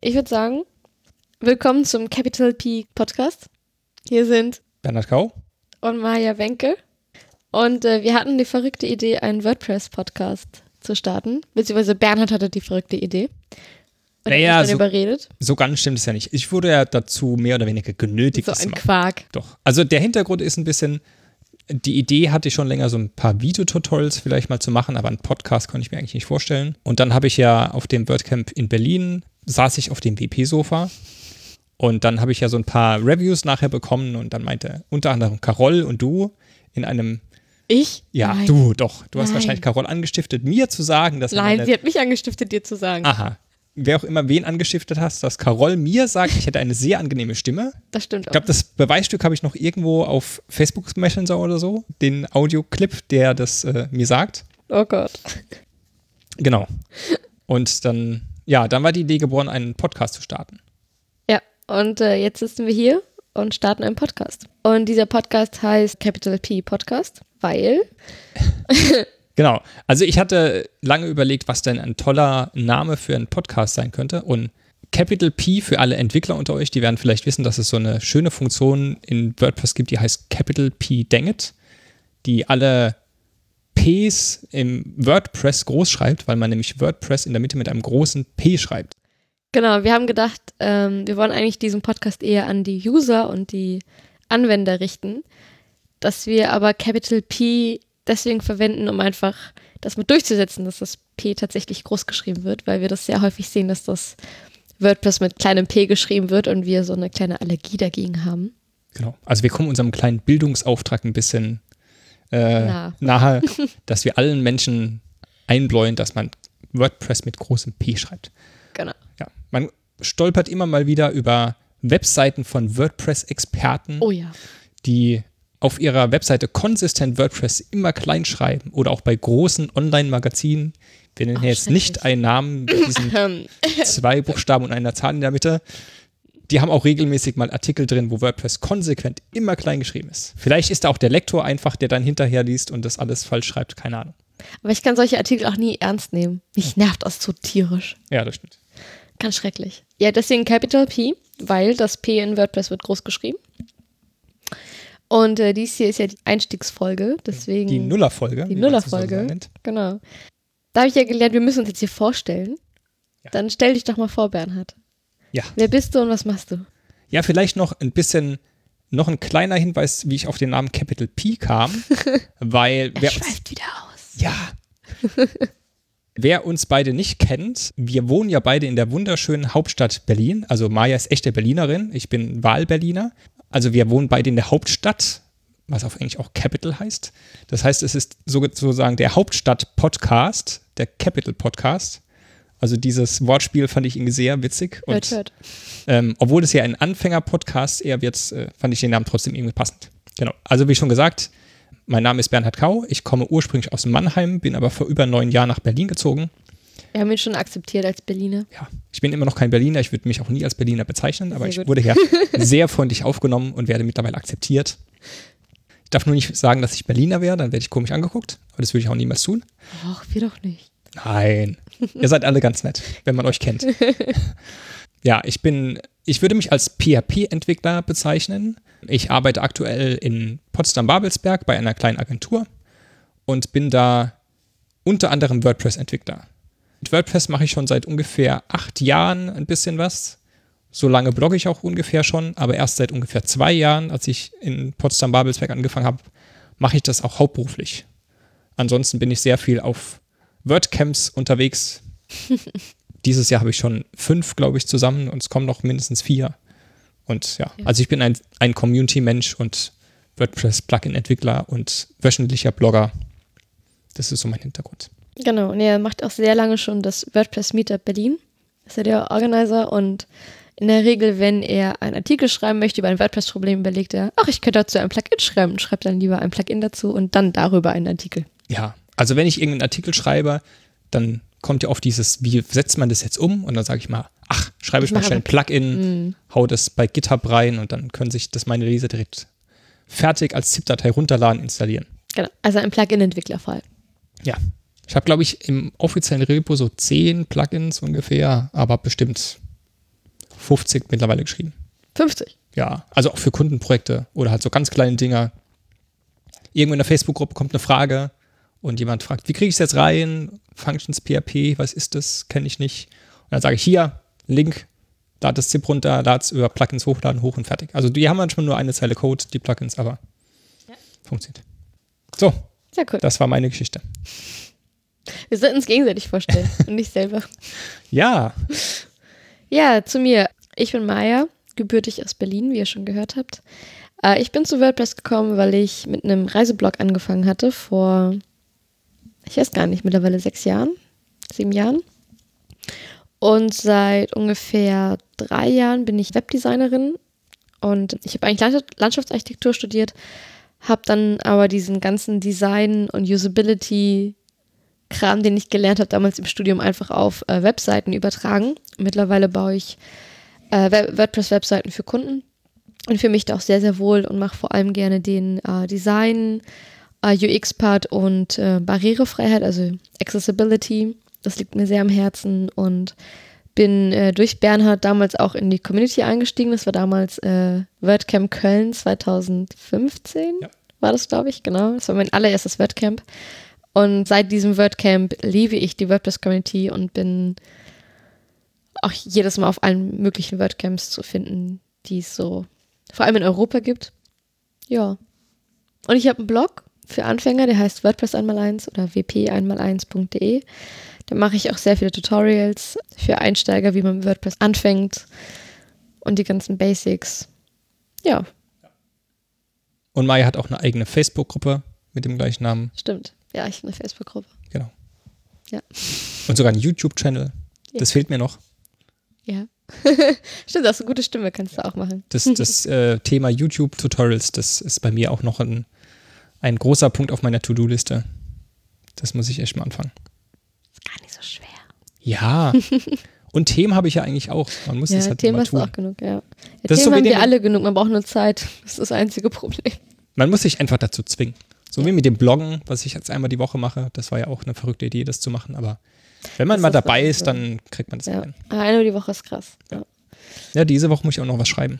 Ich würde sagen, willkommen zum Capital P Podcast. Hier sind Bernhard Kau und Maja Wenke. Und äh, wir hatten die verrückte Idee, einen WordPress-Podcast zu starten. Beziehungsweise Bernhard hatte die verrückte Idee. Und Naja, hat mich so- überredet. So ganz stimmt es ja nicht. Ich wurde ja dazu mehr oder weniger genötigt, So ein. Quark. Doch. Also der Hintergrund ist ein bisschen, die Idee hatte ich schon länger, so ein paar Videotutorials vielleicht mal zu machen, aber einen Podcast konnte ich mir eigentlich nicht vorstellen. Und dann habe ich ja auf dem WordCamp in Berlin, saß ich auf dem WP-Sofa und dann habe ich ja so ein paar Reviews nachher bekommen und dann meinte unter anderem Carol und du in einem, Ich? ja, Nein. du doch, du hast Nein. wahrscheinlich Carol angestiftet, mir zu sagen, dass Nein, sie hat mich angestiftet, dir zu sagen. Aha. Wer auch immer wen angestiftet hast, dass Carol mir sagt, ich hätte eine sehr angenehme Stimme. Das stimmt Ich auch. glaube, das Beweisstück habe ich noch irgendwo auf Facebook Messenger oder so, den Audioclip, der das äh, mir sagt. Oh Gott. Genau. Und dann, ja, dann war die Idee geboren, einen Podcast zu starten. Ja, und äh, jetzt sitzen wir hier und starten einen Podcast. Und dieser Podcast heißt Capital P Podcast, weil Genau. Also ich hatte lange überlegt, was denn ein toller Name für einen Podcast sein könnte. Und Capital P für alle Entwickler unter euch, die werden vielleicht wissen, dass es so eine schöne Funktion in WordPress gibt, die heißt Capital P Dangit, die alle Ps im WordPress groß schreibt, weil man nämlich WordPress in der Mitte mit einem großen P schreibt. Genau, wir haben gedacht, ähm, wir wollen eigentlich diesen Podcast eher an die User und die Anwender richten, dass wir aber Capital P deswegen verwenden, um einfach das mit durchzusetzen, dass das P tatsächlich groß geschrieben wird, weil wir das sehr häufig sehen, dass das WordPress mit kleinem P geschrieben wird und wir so eine kleine Allergie dagegen haben. Genau. Also wir kommen unserem kleinen Bildungsauftrag ein bisschen äh, Nah. nahe, dass wir allen Menschen einbläuen, dass man WordPress mit großem P schreibt. Genau. Ja, man stolpert immer mal wieder über Webseiten von WordPress-Experten, Oh ja. die auf ihrer Webseite konsistent WordPress immer klein schreiben oder auch bei großen Online-Magazinen. Wir nennen Ach, jetzt nicht einen Namen mit diesen zwei Buchstaben und einer Zahl in der Mitte. Die haben auch regelmäßig mal Artikel drin, wo WordPress konsequent immer klein geschrieben ist. Vielleicht ist da auch der Lektor einfach, der dann hinterher liest und das alles falsch schreibt, keine Ahnung. aber ich kann solche Artikel auch nie ernst nehmen. Mich nervt das so tierisch. Ja, das stimmt. Ganz schrecklich. Ja, deswegen Capital P, weil das P in WordPress wird groß geschrieben. Und äh, dies hier ist ja die Einstiegsfolge, deswegen. Die Nullerfolge. Die Nullerfolge. Genau. Da habe ich ja gelernt, wir müssen uns jetzt hier vorstellen. Ja. Dann stell dich doch mal vor, Bernhard. Ja. Wer bist du und was machst du? Ja, vielleicht noch ein bisschen, noch ein kleiner Hinweis, wie ich auf den Namen Capital P kam, weil wer uns, schweift wieder aus. ja, wer uns beide nicht kennt, wir wohnen ja beide in der wunderschönen Hauptstadt Berlin. Also Maja ist echte Berlinerin, ich bin Wahlberliner. Also wir wohnen beide in der Hauptstadt, was auf Englisch auch Capital heißt. Das heißt, es ist so- sozusagen der Hauptstadt-Podcast, der Capital-Podcast. Also dieses Wortspiel fand ich irgendwie sehr witzig. Und Hört, hört. ähm, obwohl es ja ein Anfänger-Podcast eher wird, äh, fand ich den Namen trotzdem irgendwie passend. Genau. Also wie schon gesagt, mein Name ist Bernhard Kau. Ich komme ursprünglich aus Mannheim, bin aber vor über neun Jahren nach Berlin gezogen. Wir haben ihn schon akzeptiert als Berliner. Ja, ich bin immer noch kein Berliner. Ich würde mich auch nie als Berliner bezeichnen, aber ich wurde hier sehr freundlich aufgenommen und werde mittlerweile akzeptiert. Ich darf nur nicht sagen, dass ich Berliner wäre, dann werde ich komisch angeguckt. Aber das würde ich auch niemals tun. Ach, wir doch nicht. Nein. Ihr seid alle ganz nett, wenn man euch kennt. Ja, ich bin, ich würde mich als PHP-Entwickler bezeichnen. Ich arbeite aktuell in Potsdam-Babelsberg bei einer kleinen Agentur und bin da unter anderem WordPress-Entwickler. Mit WordPress mache ich schon seit ungefähr acht Jahren ein bisschen was. So lange blogge ich auch ungefähr schon, aber erst seit ungefähr zwei Jahren, als ich in Potsdam-Babelsberg angefangen habe, mache ich das auch hauptberuflich. Ansonsten bin ich sehr viel auf WordCamps unterwegs. Dieses Jahr habe ich schon fünf, glaube ich, zusammen und es kommen noch mindestens vier. Und ja, Ja. also ich bin ein, ein Community-Mensch und WordPress-Plugin-Entwickler und wöchentlicher Blogger. Das ist so mein Hintergrund. Genau, und er macht auch sehr lange schon das WordPress Meetup Berlin. Ist er der Organizer und in der Regel, wenn er einen Artikel schreiben möchte über ein WordPress-Problem, überlegt er, ach, ich könnte dazu ein Plugin schreiben und schreibt dann lieber ein Plugin dazu und dann darüber einen Artikel. Ja, also wenn ich irgendeinen Artikel schreibe, dann kommt ja oft dieses, wie setzt man das jetzt um? Und dann sage ich mal, ach, schreibe ich, Ich mal schnell ein Plugin, Mhm. hau das bei GitHub rein und dann können sich das meine Leser direkt fertig als ZIP-Datei runterladen, installieren. Genau, also ein Plugin-Entwicklerfall. Ja. Ich habe, glaube ich, im offiziellen Repo so zehn Plugins ungefähr, aber bestimmt 50 mittlerweile geschrieben. 50? Ja, also auch für Kundenprojekte oder halt so ganz kleine Dinger. Irgendwo in der Facebook-Gruppe kommt eine Frage und jemand fragt, wie kriege ich es jetzt rein? Functions PHP, was ist das? Kenne ich nicht. Und dann sage ich hier, Link, da das ZIP runter, da über Plugins hochladen, hoch und fertig. Also die haben manchmal nur eine Zeile Code, die Plugins, aber ja. funktioniert. So, Sehr cool. das war meine Geschichte. Wir sollten uns gegenseitig vorstellen und nicht selber. Ja, Ja, zu mir. Ich bin Maya, gebürtig aus Berlin, wie ihr schon gehört habt. Äh, ich bin zu WordPress gekommen, weil ich mit einem Reiseblog angefangen hatte vor, ich weiß gar nicht, mittlerweile sechs Jahren, sieben Jahren. Und seit ungefähr drei Jahren bin ich Webdesignerin und ich habe eigentlich Landschaft- Landschaftsarchitektur studiert, habe dann aber diesen ganzen Design und Usability Kram, den ich gelernt habe damals im Studium, einfach auf äh, Webseiten übertragen. Mittlerweile baue ich äh, Web- WordPress-Webseiten für Kunden und fühle mich da auch sehr, sehr wohl und mache vor allem gerne den äh, Design, UX-Part und äh, Barrierefreiheit, also Accessibility. Das liegt mir sehr am Herzen und bin äh, durch Bernhard damals auch in die Community eingestiegen. Das war damals äh, WordCamp Köln 2015, Ja. war das, glaube ich, genau. Das war mein allererstes WordCamp. Und seit diesem WordCamp liebe ich die WordPress-Community und bin auch jedes Mal auf allen möglichen WordCamps zu finden, die es so vor allem in Europa gibt. Ja. Und ich habe einen Blog für Anfänger, der heißt WordPress 1x1 oder wp1x1.de. Da mache ich auch sehr viele Tutorials für Einsteiger, wie man mit WordPress anfängt und die ganzen Basics. Ja, und Maya hat auch eine eigene Facebook-Gruppe mit dem gleichen Namen. stimmt. Ja, ich habe eine Facebook-Gruppe. Genau. Ja. Und sogar einen YouTube-Channel. Das fehlt mir noch. Ja. stimmt, das ist eine gute Stimme, kannst du auch machen. Das, das äh, Thema YouTube-Tutorials, das ist bei mir auch noch ein, ein großer Punkt auf meiner To-Do-Liste. Das muss ich echt mal anfangen. Ist gar nicht so schwer. Ja. Und Themen habe ich ja eigentlich auch. Man muss das Ja, halt Themen immer hast du tun. auch genug, ja. ja Das Themen so haben wir alle genug, man braucht nur Zeit. Das ist das einzige Problem. Man muss sich einfach dazu zwingen. So wie mit dem Bloggen, was ich jetzt einmal die Woche mache. Das war ja auch eine verrückte Idee, das zu machen. Aber wenn man Das mal dabei ist, dann kriegt man das Ja. hin. Aber Einmal die Woche ist krass. Ja. Ja, diese Woche muss ich auch noch was schreiben.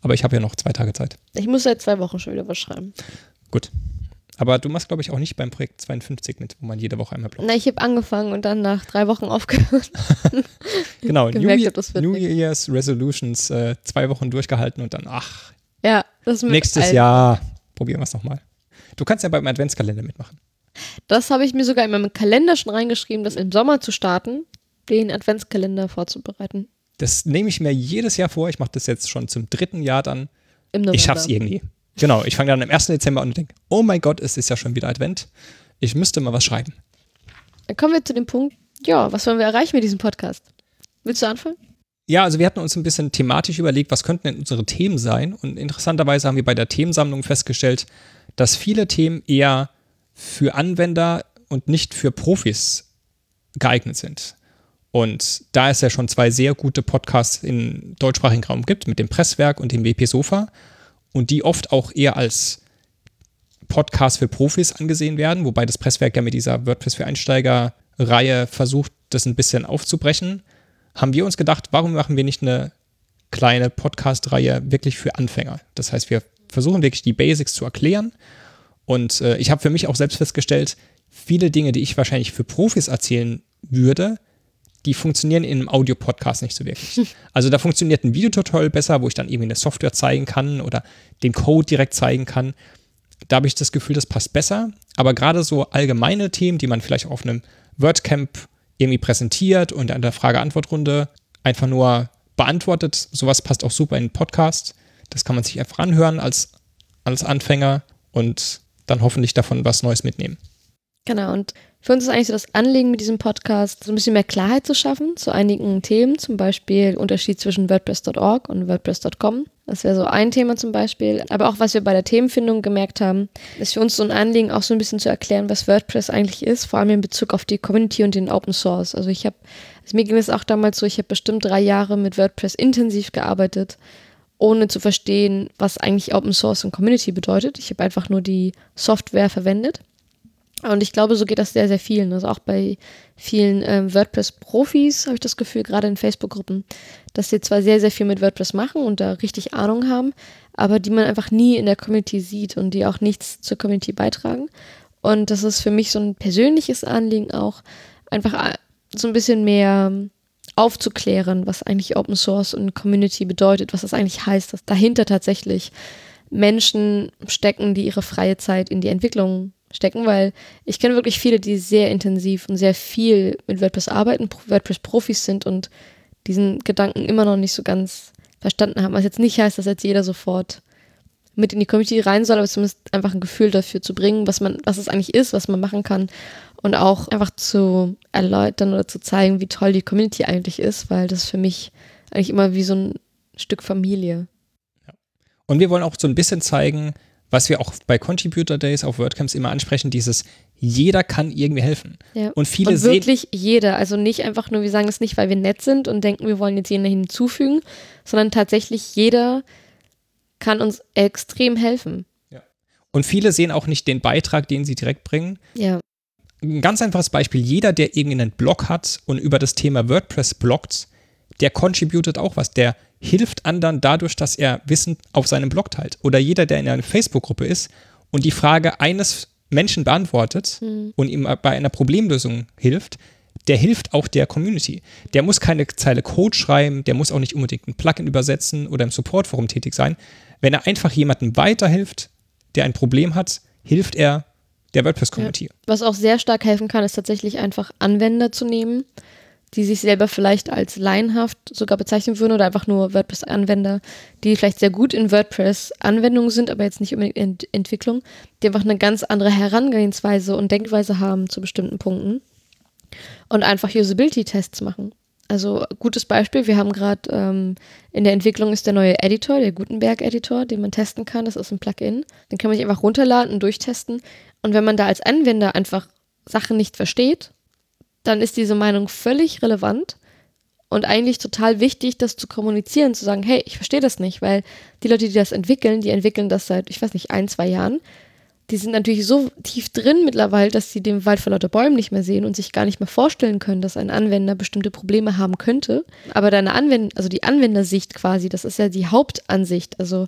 Aber ich habe ja noch zwei Tage Zeit. Ich muss seit zwei Wochen schon wieder was schreiben. Gut. Aber du machst, glaube ich, auch nicht beim Projekt 52 mit, wo man jede Woche einmal bloggt. Na, ich habe angefangen und dann nach drei Wochen aufgehört. Genau, New, gemerkt Year, das wird New. Year's Resolutions äh, zwei Wochen durchgehalten und dann, ach, Ja, nächstes allen- Jahr probieren wir es nochmal. Du kannst ja beim Adventskalender mitmachen. Das habe ich mir sogar in meinem Kalender schon reingeschrieben, das im Sommer zu starten, den Adventskalender vorzubereiten. Das nehme ich mir jedes Jahr vor. Ich mache das jetzt schon zum dritten Jahr dann. Im November. Ich schaff's irgendwie. Genau, ich fange dann am 1. Dezember an und denke, oh mein Gott, es ist ja schon wieder Advent. Ich müsste mal was schreiben. Dann kommen wir zu dem Punkt, ja, was wollen wir erreichen mit diesem Podcast? Willst du anfangen? Ja, also wir hatten uns ein bisschen thematisch überlegt, was könnten denn unsere Themen sein? Und interessanterweise haben wir bei der Themensammlung festgestellt, dass viele Themen eher für Anwender und nicht für Profis geeignet sind. Und da es ja schon zwei sehr gute Podcasts im deutschsprachigen Raum gibt, mit dem Presswerk und dem WP Sofa, und die oft auch eher als Podcast für Profis angesehen werden, wobei das Presswerk ja mit dieser WordPress für Einsteiger-Reihe versucht, das ein bisschen aufzubrechen, haben wir uns gedacht, warum machen wir nicht eine kleine Podcast-Reihe wirklich für Anfänger? Das heißt, wir versuchen wirklich die Basics zu erklären. Und äh, ich habe für mich auch selbst festgestellt, viele Dinge, die ich wahrscheinlich für Profis erzählen würde, die funktionieren in einem Audio-Podcast nicht so wirklich. Also da funktioniert ein Videotutorial besser, wo ich dann irgendwie eine Software zeigen kann oder den Code direkt zeigen kann. Da habe ich das Gefühl, das passt besser. Aber gerade so allgemeine Themen, die man vielleicht auf einem WordCamp irgendwie präsentiert und an der Frage-Antwort-Runde einfach nur beantwortet, sowas passt auch super in den Podcast. Das kann man sich einfach anhören als, als Anfänger und dann hoffentlich davon was Neues mitnehmen. Genau, und für uns ist eigentlich so das Anliegen mit diesem Podcast, so ein bisschen mehr Klarheit zu schaffen zu einigen Themen, zum Beispiel Unterschied zwischen WordPress.org und WordPress.com. Das wäre so ein Thema zum Beispiel. Aber auch was wir bei der Themenfindung gemerkt haben, ist für uns so ein Anliegen, auch so ein bisschen zu erklären, was WordPress eigentlich ist, vor allem in Bezug auf die Community und den Open Source. Also ich habe, also mir ging es auch damals so, ich habe bestimmt drei Jahre mit WordPress intensiv gearbeitet, ohne zu verstehen, was eigentlich Open Source und Community bedeutet. Ich habe einfach nur die Software verwendet. Und ich glaube, so geht das sehr, sehr vielen. Also auch bei vielen ähm, WordPress-Profis habe ich das Gefühl, gerade in Facebook-Gruppen, dass sie zwar sehr, sehr viel mit WordPress machen und da richtig Ahnung haben, aber die man einfach nie in der Community sieht und die auch nichts zur Community beitragen. Und das ist für mich so ein persönliches Anliegen auch, einfach äh, so ein bisschen mehr aufzuklären, was eigentlich Open Source und Community bedeutet, was das eigentlich heißt, dass dahinter tatsächlich Menschen stecken, die ihre freie Zeit in die Entwicklung stecken, weil ich kenne wirklich viele, die sehr intensiv und sehr viel mit WordPress arbeiten, WordPress-Profis sind und diesen Gedanken immer noch nicht so ganz verstanden haben. Was jetzt nicht heißt, dass jetzt jeder sofort mit in die Community rein soll, aber zumindest einfach ein Gefühl dafür zu bringen, was man, was es eigentlich ist, was man machen kann und auch einfach zu erläutern oder zu zeigen, wie toll die Community eigentlich ist, weil das für mich eigentlich immer wie so ein Stück Familie. Und wir wollen auch so ein bisschen zeigen, was wir auch bei Contributor Days auf WordCamps immer ansprechen, dieses jeder kann irgendwie helfen. Ja. Und viele und wirklich jeder, also nicht einfach nur, wir sagen es nicht, weil wir nett sind und denken, wir wollen jetzt jeden hinzufügen, sondern tatsächlich jeder kann uns extrem helfen. Ja. Und viele sehen auch nicht den Beitrag, den sie direkt bringen. Ja. Ein ganz einfaches Beispiel, jeder, der irgendeinen Blog hat und über das Thema WordPress bloggt, der contributet auch was, der hilft anderen dadurch, dass er Wissen auf seinem Blog teilt. Oder jeder, der in einer Facebook-Gruppe ist und die Frage eines Menschen beantwortet mhm. und ihm bei einer Problemlösung hilft, der hilft auch der Community. Der muss keine Zeile Code schreiben, der muss auch nicht unbedingt ein Plugin übersetzen oder im Supportforum tätig sein. Wenn er einfach jemandem weiterhilft, der ein Problem hat, hilft er der WordPress-Community. Ja. Was auch sehr stark helfen kann, ist tatsächlich einfach Anwender zu nehmen, die sich selber vielleicht als laienhaft sogar bezeichnen würden oder einfach nur WordPress-Anwender, die vielleicht sehr gut in WordPress-Anwendungen sind, aber jetzt nicht unbedingt in Entwicklung, die einfach eine ganz andere Herangehensweise und Denkweise haben zu bestimmten Punkten und einfach Usability-Tests machen. Also gutes Beispiel, wir haben gerade ähm, in der Entwicklung ist der neue Editor, der Gutenberg-Editor, den man testen kann. Das ist ein Plugin. Den kann man sich einfach runterladen und durchttesten. Und wenn man da als Anwender einfach Sachen nicht versteht, dann ist diese Meinung völlig relevant und eigentlich total wichtig, das zu kommunizieren, zu sagen, hey, ich verstehe das nicht, weil die Leute, die das entwickeln, die entwickeln das seit, ich weiß nicht, ein, zwei Jahren. Die sind natürlich so tief drin mittlerweile, dass sie den Wald vor lauter Bäumen nicht mehr sehen und sich gar nicht mehr vorstellen können, dass ein Anwender bestimmte Probleme haben könnte. Aber deine Anwender, also die Anwendersicht quasi, das ist ja die Hauptansicht. Also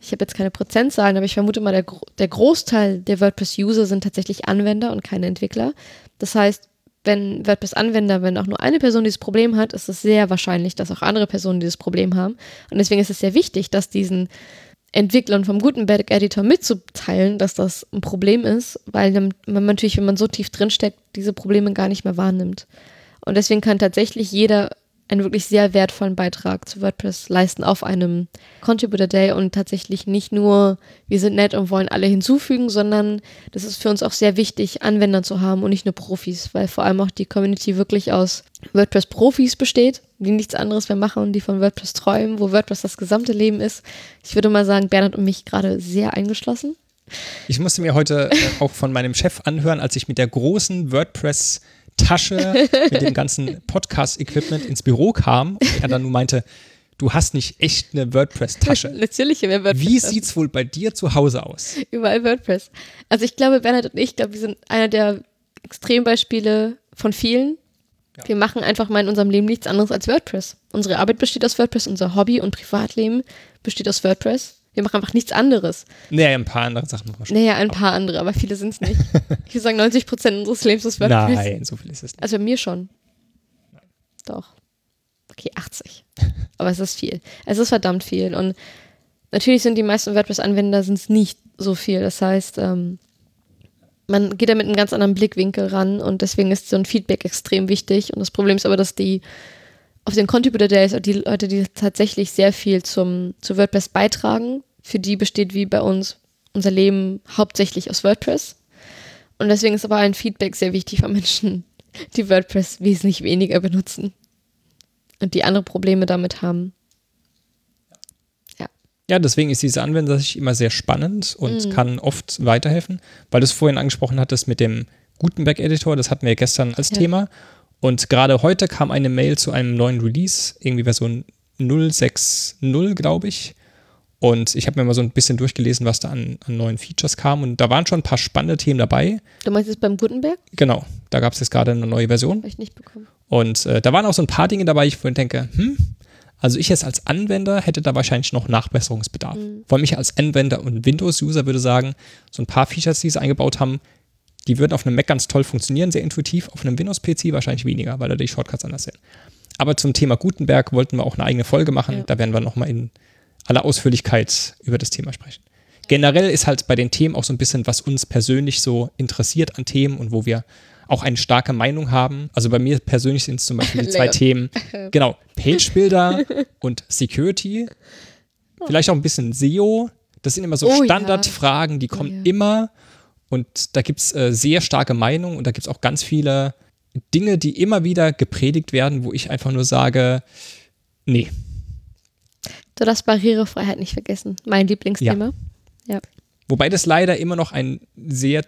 ich habe jetzt keine Prozentzahlen, aber ich vermute mal, der, der Großteil der WordPress-User sind tatsächlich Anwender und keine Entwickler. Das heißt, wenn WordPress-Anwender, wenn auch nur eine Person dieses Problem hat, ist es sehr wahrscheinlich, dass auch andere Personen dieses Problem haben. Und deswegen ist es sehr wichtig, dass diesen Entwicklern vom Gutenberg-Editor mitzuteilen, dass das ein Problem ist, weil man natürlich, wenn man so tief drinsteckt, diese Probleme gar nicht mehr wahrnimmt. Und deswegen kann tatsächlich jeder einen wirklich sehr wertvollen Beitrag zu WordPress leisten auf einem Contributor Day und tatsächlich nicht nur, wir sind nett und wollen alle hinzufügen, sondern das ist für uns auch sehr wichtig, Anwender zu haben und nicht nur Profis, weil vor allem auch die Community wirklich aus WordPress-Profis besteht, die nichts anderes mehr machen und die von WordPress träumen, wo WordPress das gesamte Leben ist. Ich würde mal sagen, Bernhard und mich gerade sehr eingeschlossen. Ich musste mir heute äh, auch von meinem Chef anhören, als ich mit der großen WordPress- Tasche mit dem ganzen Podcast-Equipment ins Büro kam und er dann nur meinte, du hast nicht echt eine WordPress-Tasche. Natürlich haben wir WordPress. Wie sieht es wohl bei dir zu Hause aus? Überall WordPress. Also ich glaube, Bernhard und ich, glaube, wir sind einer der Extrembeispiele von vielen. Ja. Wir machen einfach mal in unserem Leben nichts anderes als WordPress. Unsere Arbeit besteht aus WordPress, unser Hobby und Privatleben besteht aus WordPress. Wir machen einfach nichts anderes. Naja, ein paar andere Sachen machen wir schon. Naja, ein paar andere, aber viele sind es nicht. ich würde sagen, 90 Prozent unseres Lebens ist WordPress. Nein, so viel ist es nicht. Also bei mir schon. Nein. Doch. Okay, 80. aber es ist viel. Es ist verdammt viel. Und natürlich sind die meisten WordPress-Anwender nicht so viel. Das heißt, ähm, man geht da mit einem ganz anderen Blickwinkel ran und deswegen ist so ein Feedback extrem wichtig. Und das Problem ist aber, dass die auf den Contributor Days die Leute, die tatsächlich sehr viel zum, zu WordPress beitragen, für die besteht wie bei uns unser Leben hauptsächlich aus WordPress. Und deswegen ist aber ein Feedback sehr wichtig von Menschen, die WordPress wesentlich weniger benutzen und die andere Probleme damit haben. Ja. Ja, deswegen ist diese Anwendersicht immer sehr spannend und mhm. kann oft weiterhelfen, weil du es vorhin angesprochen hattest mit dem Gutenberg-Editor, das hatten wir gestern als ja. Thema. Und gerade heute kam eine Mail zu einem neuen Release, irgendwie Version 060, glaube ich. Und ich habe mir mal so ein bisschen durchgelesen, was da an, an, neuen Features kam. Und da waren schon ein paar spannende Themen dabei. Du meinst jetzt beim Gutenberg? Genau, da gab es jetzt gerade eine neue Version. Habe ich nicht bekommen. Und äh, da waren auch so ein paar Dinge dabei, ich denke, hm, also ich jetzt als Anwender hätte da wahrscheinlich noch Nachbesserungsbedarf. Mhm. Vor allem ich als Anwender und Windows-User würde sagen, so ein paar Features, die sie eingebaut haben, die würden auf einem Mac ganz toll funktionieren, sehr intuitiv, auf einem Windows-PC wahrscheinlich weniger, weil da die Shortcuts anders sind. Aber zum Thema Gutenberg wollten wir auch eine eigene Folge machen. Ja. Da werden wir nochmal in aller Ausführlichkeit über das Thema sprechen. Generell ist halt bei den Themen auch so ein bisschen, was uns persönlich so interessiert an Themen und wo wir auch eine starke Meinung haben. Also bei mir persönlich sind es zum Beispiel die zwei Themen, genau, Page Builder und Security. Vielleicht auch ein bisschen SEO. Das sind immer so oh, Standardfragen, die kommen oh, ja. immer. Und da gibt es äh, sehr starke Meinungen und da gibt es auch ganz viele Dinge, die immer wieder gepredigt werden, wo ich einfach nur sage, nee. Du darfst Barrierefreiheit nicht vergessen. Mein Lieblingsthema. Ja. ja. Wobei das leider immer noch ein sehr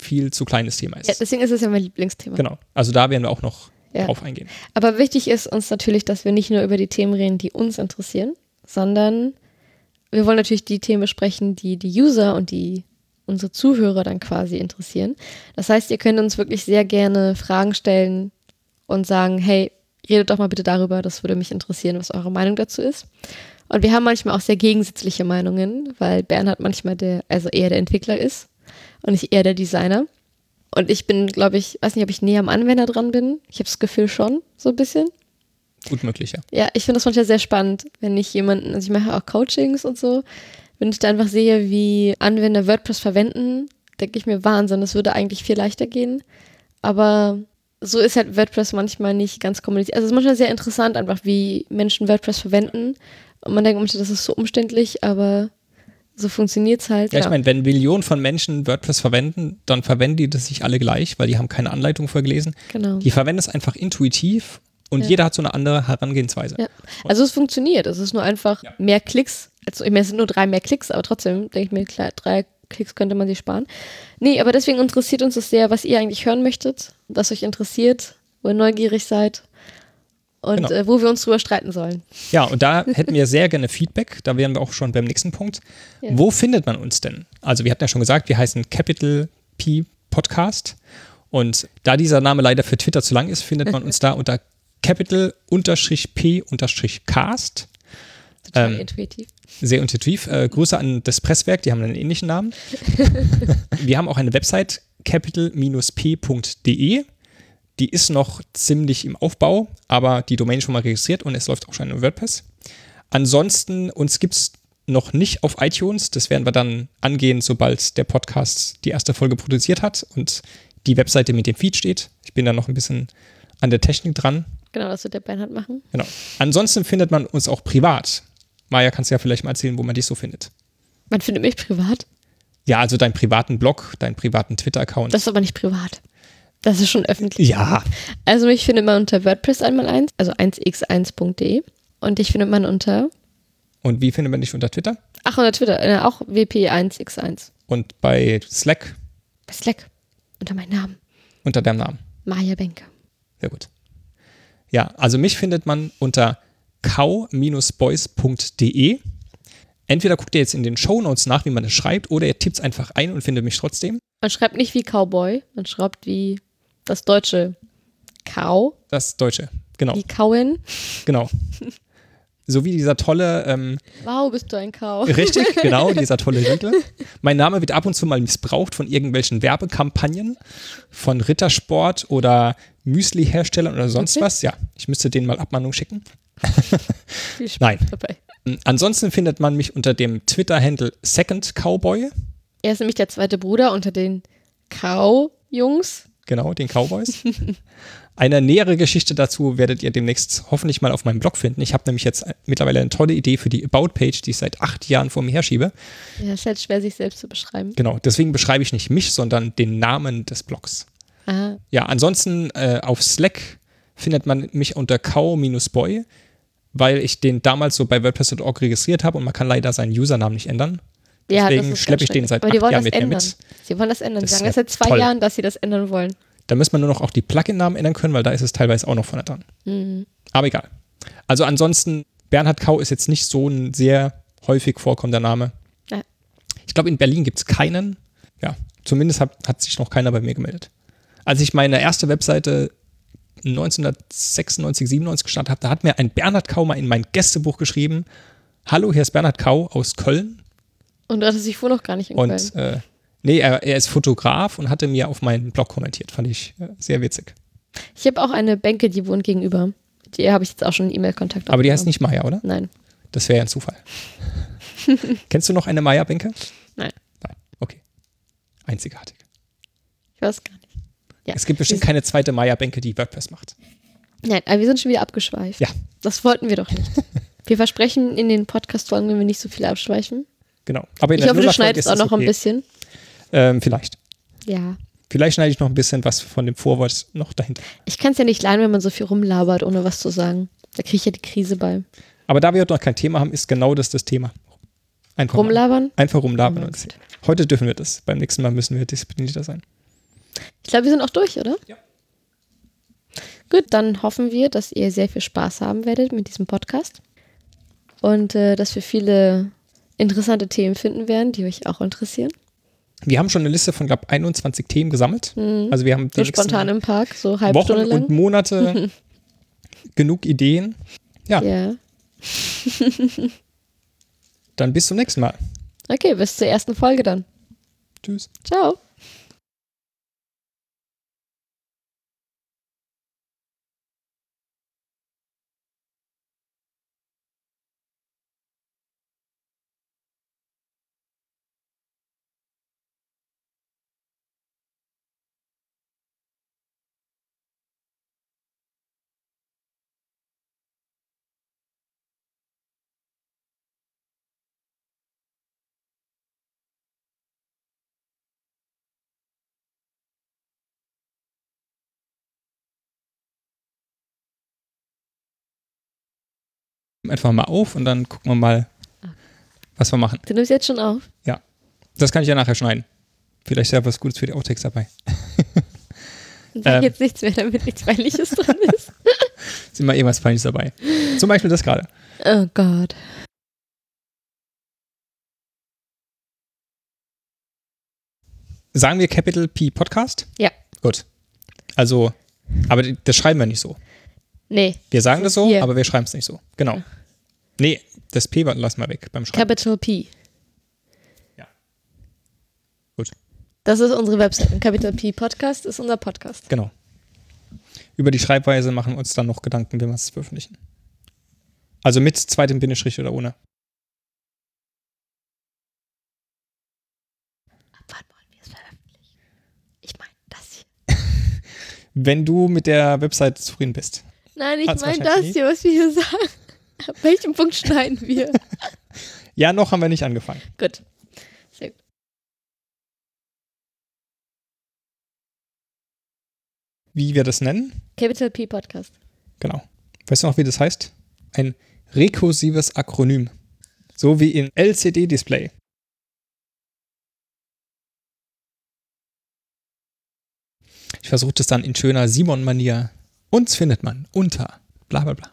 viel zu kleines Thema ist. Ja, deswegen ist es ja mein Lieblingsthema. Genau. Also da werden wir auch noch ja. drauf eingehen. Aber wichtig ist uns natürlich, dass wir nicht nur über die Themen reden, die uns interessieren, sondern wir wollen natürlich die Themen besprechen, die die User und die unsere Zuhörer dann quasi interessieren. Das heißt, ihr könnt uns wirklich sehr gerne Fragen stellen und sagen, hey, redet doch mal bitte darüber, das würde mich interessieren, was eure Meinung dazu ist. Und wir haben manchmal auch sehr gegensätzliche Meinungen, weil Bernhard manchmal der, also eher der Entwickler ist und nicht eher der Designer. Und ich bin, glaube ich, weiß nicht, ob ich näher am Anwender dran bin. Ich habe das Gefühl schon, so ein bisschen. Gut möglich, ja. Ja, ich finde das manchmal sehr spannend, wenn ich jemanden, also ich mache auch Coachings und so, wenn ich da einfach sehe, wie Anwender WordPress verwenden, denke ich mir, Wahnsinn, das würde eigentlich viel leichter gehen. Aber so ist halt WordPress manchmal nicht ganz kommuniziert. Also es ist manchmal sehr interessant, einfach wie Menschen WordPress verwenden. Und man denkt manchmal, das ist so umständlich, aber so funktioniert es halt. Ja, ja. ich meine, wenn Millionen von Menschen WordPress verwenden, dann verwenden die das nicht alle gleich, weil die haben keine Anleitung vorgelesen. Genau. Die verwenden es einfach intuitiv und ja. jeder hat so eine andere Herangehensweise. Ja. Also es funktioniert. Es ist nur einfach mehr Klicks. Also ich meine, es sind nur drei mehr Klicks, aber trotzdem denke ich mir, klar, drei Klicks könnte man sich sparen. Nee, aber deswegen interessiert uns das sehr, was ihr eigentlich hören möchtet, was euch interessiert, wo ihr neugierig seid und genau. äh, wo wir uns drüber streiten sollen. Ja, und da hätten wir sehr gerne Feedback. Da wären wir auch schon beim nächsten Punkt. Ja. Wo findet man uns denn? Also wir hatten ja schon gesagt, wir heißen Capital P Podcast. Und da dieser Name leider für Twitter zu lang ist, findet man uns da unter capital-p-cast. Total ähm, intuitiv. Sehr intuitiv. Äh, Grüße an das Presswerk, die haben einen ähnlichen Namen. wir haben auch eine Website capital-p.de die ist noch ziemlich im Aufbau, aber die Domain ist schon mal registriert und es läuft auch schon in WordPress. Ansonsten, uns gibt es noch nicht auf iTunes. Das werden wir dann angehen, sobald der Podcast die erste Folge produziert hat und die Webseite mit dem Feed steht. Ich bin da noch ein bisschen an der Technik dran. Genau, das wird der Bernhard machen. Genau. Ansonsten findet man uns auch privat. Maja, kannst du ja vielleicht mal erzählen, wo man dich so findet. Man findet mich privat? Ja, also deinen privaten Blog, deinen privaten Twitter-Account. Das ist aber nicht privat. Das ist schon öffentlich. Ja. Also mich findet man unter WordPress einmal eins, also 1x1.de. Und dich findet man unter. Und wie findet man dich unter Twitter? Ach, unter Twitter, äh, auch WP1x1. Und bei Slack? Bei Slack. Unter meinem Namen. Unter deinem Namen. Maja Benke. Sehr gut. Ja, also mich findet man unter cow-boys.de. Entweder guckt ihr jetzt in den Show Notes nach, wie man es schreibt, oder ihr tippt es einfach ein und findet mich trotzdem. Man schreibt nicht wie Cowboy, man schreibt wie das deutsche Cow. Das deutsche, genau. Wie Cowen. Genau. So wie dieser tolle. Ähm, wow, bist du ein Cow. Richtig, genau, dieser tolle Riegel. Mein Name wird ab und zu mal missbraucht von irgendwelchen Werbekampagnen, von Rittersport oder Müsli-Herstellern oder sonst okay. was. Ja, ich müsste denen mal Abmahnung schicken. Viel Spaß Nein. dabei. Ansonsten findet man mich unter dem Twitter-Handle Second Cowboy. Er ist nämlich der zweite Bruder unter den Cow-Jungs. Genau, den Cowboys. Eine nähere Geschichte dazu werdet ihr demnächst hoffentlich mal auf meinem Blog finden. Ich habe nämlich jetzt mittlerweile eine tolle Idee für die About-Page, die ich seit acht Jahren vor mir herschiebe. Ja, es ist halt schwer, sich selbst zu beschreiben. Genau, deswegen beschreibe ich nicht mich, sondern den Namen des Blogs. Aha. Ja, ansonsten äh, auf Slack findet man mich unter cow-boy, weil ich den damals so bei WordPress.org registriert habe und man kann leider seinen Usernamen nicht ändern. Deswegen ja, schleppe ich den seit acht Jahren mit ändern. mir mit. Sie wollen das ändern. Das Sie sagen das seit zwei toll. Jahren, dass sie das ändern wollen. Da müssen wir nur noch auch die Plugin-Namen ändern können, weil da ist es teilweise auch noch vorne dran. Mhm. Aber egal. Also ansonsten, Bernhard Kau ist jetzt nicht so ein sehr häufig vorkommender Name. Ja. Ich glaube, in Berlin gibt es keinen. Ja, zumindest hat, hat sich noch keiner bei mir gemeldet. Als ich meine erste Webseite 1996, 97 gestartet habe, da hat mir ein Bernhard Kau mal in mein Gästebuch geschrieben, Hallo, hier ist Bernhard Kau aus Köln. Und du hattest dich vorher noch gar nicht in Köln. Und äh, nee, er, er ist Fotograf und hatte mir auf meinen Blog kommentiert. Fand ich äh, sehr witzig. Ich habe auch eine Bänke, die wohnt gegenüber. Die habe ich jetzt auch schon E-Mail-Kontakt Aber die heißt nicht Maya, oder? Nein. Das wäre ja ein Zufall. Kennst du noch eine Maya-Bänke? Nein. Nein. Okay. Einzigartig. Ich weiß gar nicht. Ja. Es gibt bestimmt keine zweite Maya-Bänke, die WordPress macht. Nein, aber wir sind schon wieder abgeschweift. Ja. Das wollten wir doch nicht. Wir versprechen in den Podcast-Folgen, wenn wir nicht so viel abschweifen. Genau. Aber in Ich der hoffe, du schneidest auch noch ein okay. bisschen. Ähm, vielleicht. Ja. Vielleicht schneide ich noch ein bisschen was von dem Vorwort noch dahinter. Ich kann es ja nicht leiden, wenn man so viel rumlabert, ohne was zu sagen. Da kriege ich ja die Krise bei. Aber da wir heute noch kein Thema haben, ist genau das das Thema. Einfach mal- Rumlabern? Einfach rumlabern. Oh heute dürfen wir das. Beim nächsten Mal müssen wir disziplinierter sein. Ich glaube, wir sind auch durch, oder? Ja. Gut, dann hoffen wir, dass ihr sehr viel Spaß haben werdet mit diesem Podcast. Und äh, dass wir viele interessante Themen finden werden, die euch auch interessieren. Wir haben schon eine Liste von, glaube 21 Themen gesammelt. Also wir haben So spontan im Park, so halbe Wochen Stunde lang. und Monate genug Ideen. Ja, Ja. dann bis zum nächsten Mal. Okay, bis zur ersten Folge dann. Tschüss. Ciao. Einfach mal auf und dann gucken wir mal, was wir machen. Du nimmst jetzt schon auf. Das kann ich ja nachher schneiden. Vielleicht ist ja was Gutes für die Outtakes dabei. Sag Ähm. jetzt nichts mehr, damit nichts Peinliches drin ist. Ist immer irgendwas Peinliches dabei. Zum Beispiel das gerade. Oh Gott. Sagen wir Capital P Podcast? Ja. Gut. Also, aber das schreiben wir nicht so. Nee. Wir sagen Das das so, hier. aber wir schreiben es nicht so. Genau. Nee, das P lassen wir weg beim Schreiben. Capital P. Gut. Das ist unsere Website. Capital P Podcast ist unser Podcast. Genau. Über die Schreibweise machen wir uns dann noch Gedanken, wie wir es veröffentlichen. Also mit zweitem Bindestrich oder ohne. Wann wollen wir es veröffentlichen? Ich meine das hier. Wenn du mit der Website zufrieden bist. Nein, ich meine das hier, was wir hier sagen. Ab welchem Punkt schneiden wir? Ja, noch haben wir nicht angefangen. Gut. Sehr gut. Wie wir das nennen? Capital P Podcast. Genau. Weißt du noch, wie das heißt? Ein rekursives Akronym. So wie in LCD-Display. Ich versuche das dann in schöner Simon-Manier. Uns findet man unter bla bla bla.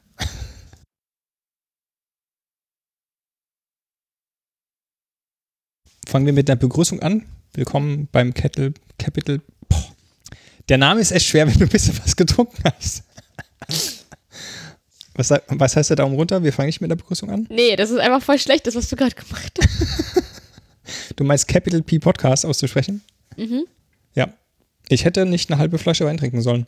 Fangen wir mit der Begrüßung an. Willkommen beim Kettle, Capital. Boah. Der Name ist echt schwer, wenn du ein bisschen was getrunken hast. Was, was heißt der Daumen runter? Wir fangen nicht mit der Begrüßung an. Nee, das ist einfach voll schlecht, das, was du gerade gemacht hast. Du meinst Capital P Podcast auszusprechen? Mhm. Ja. Ich hätte nicht eine halbe Flasche Wein trinken sollen.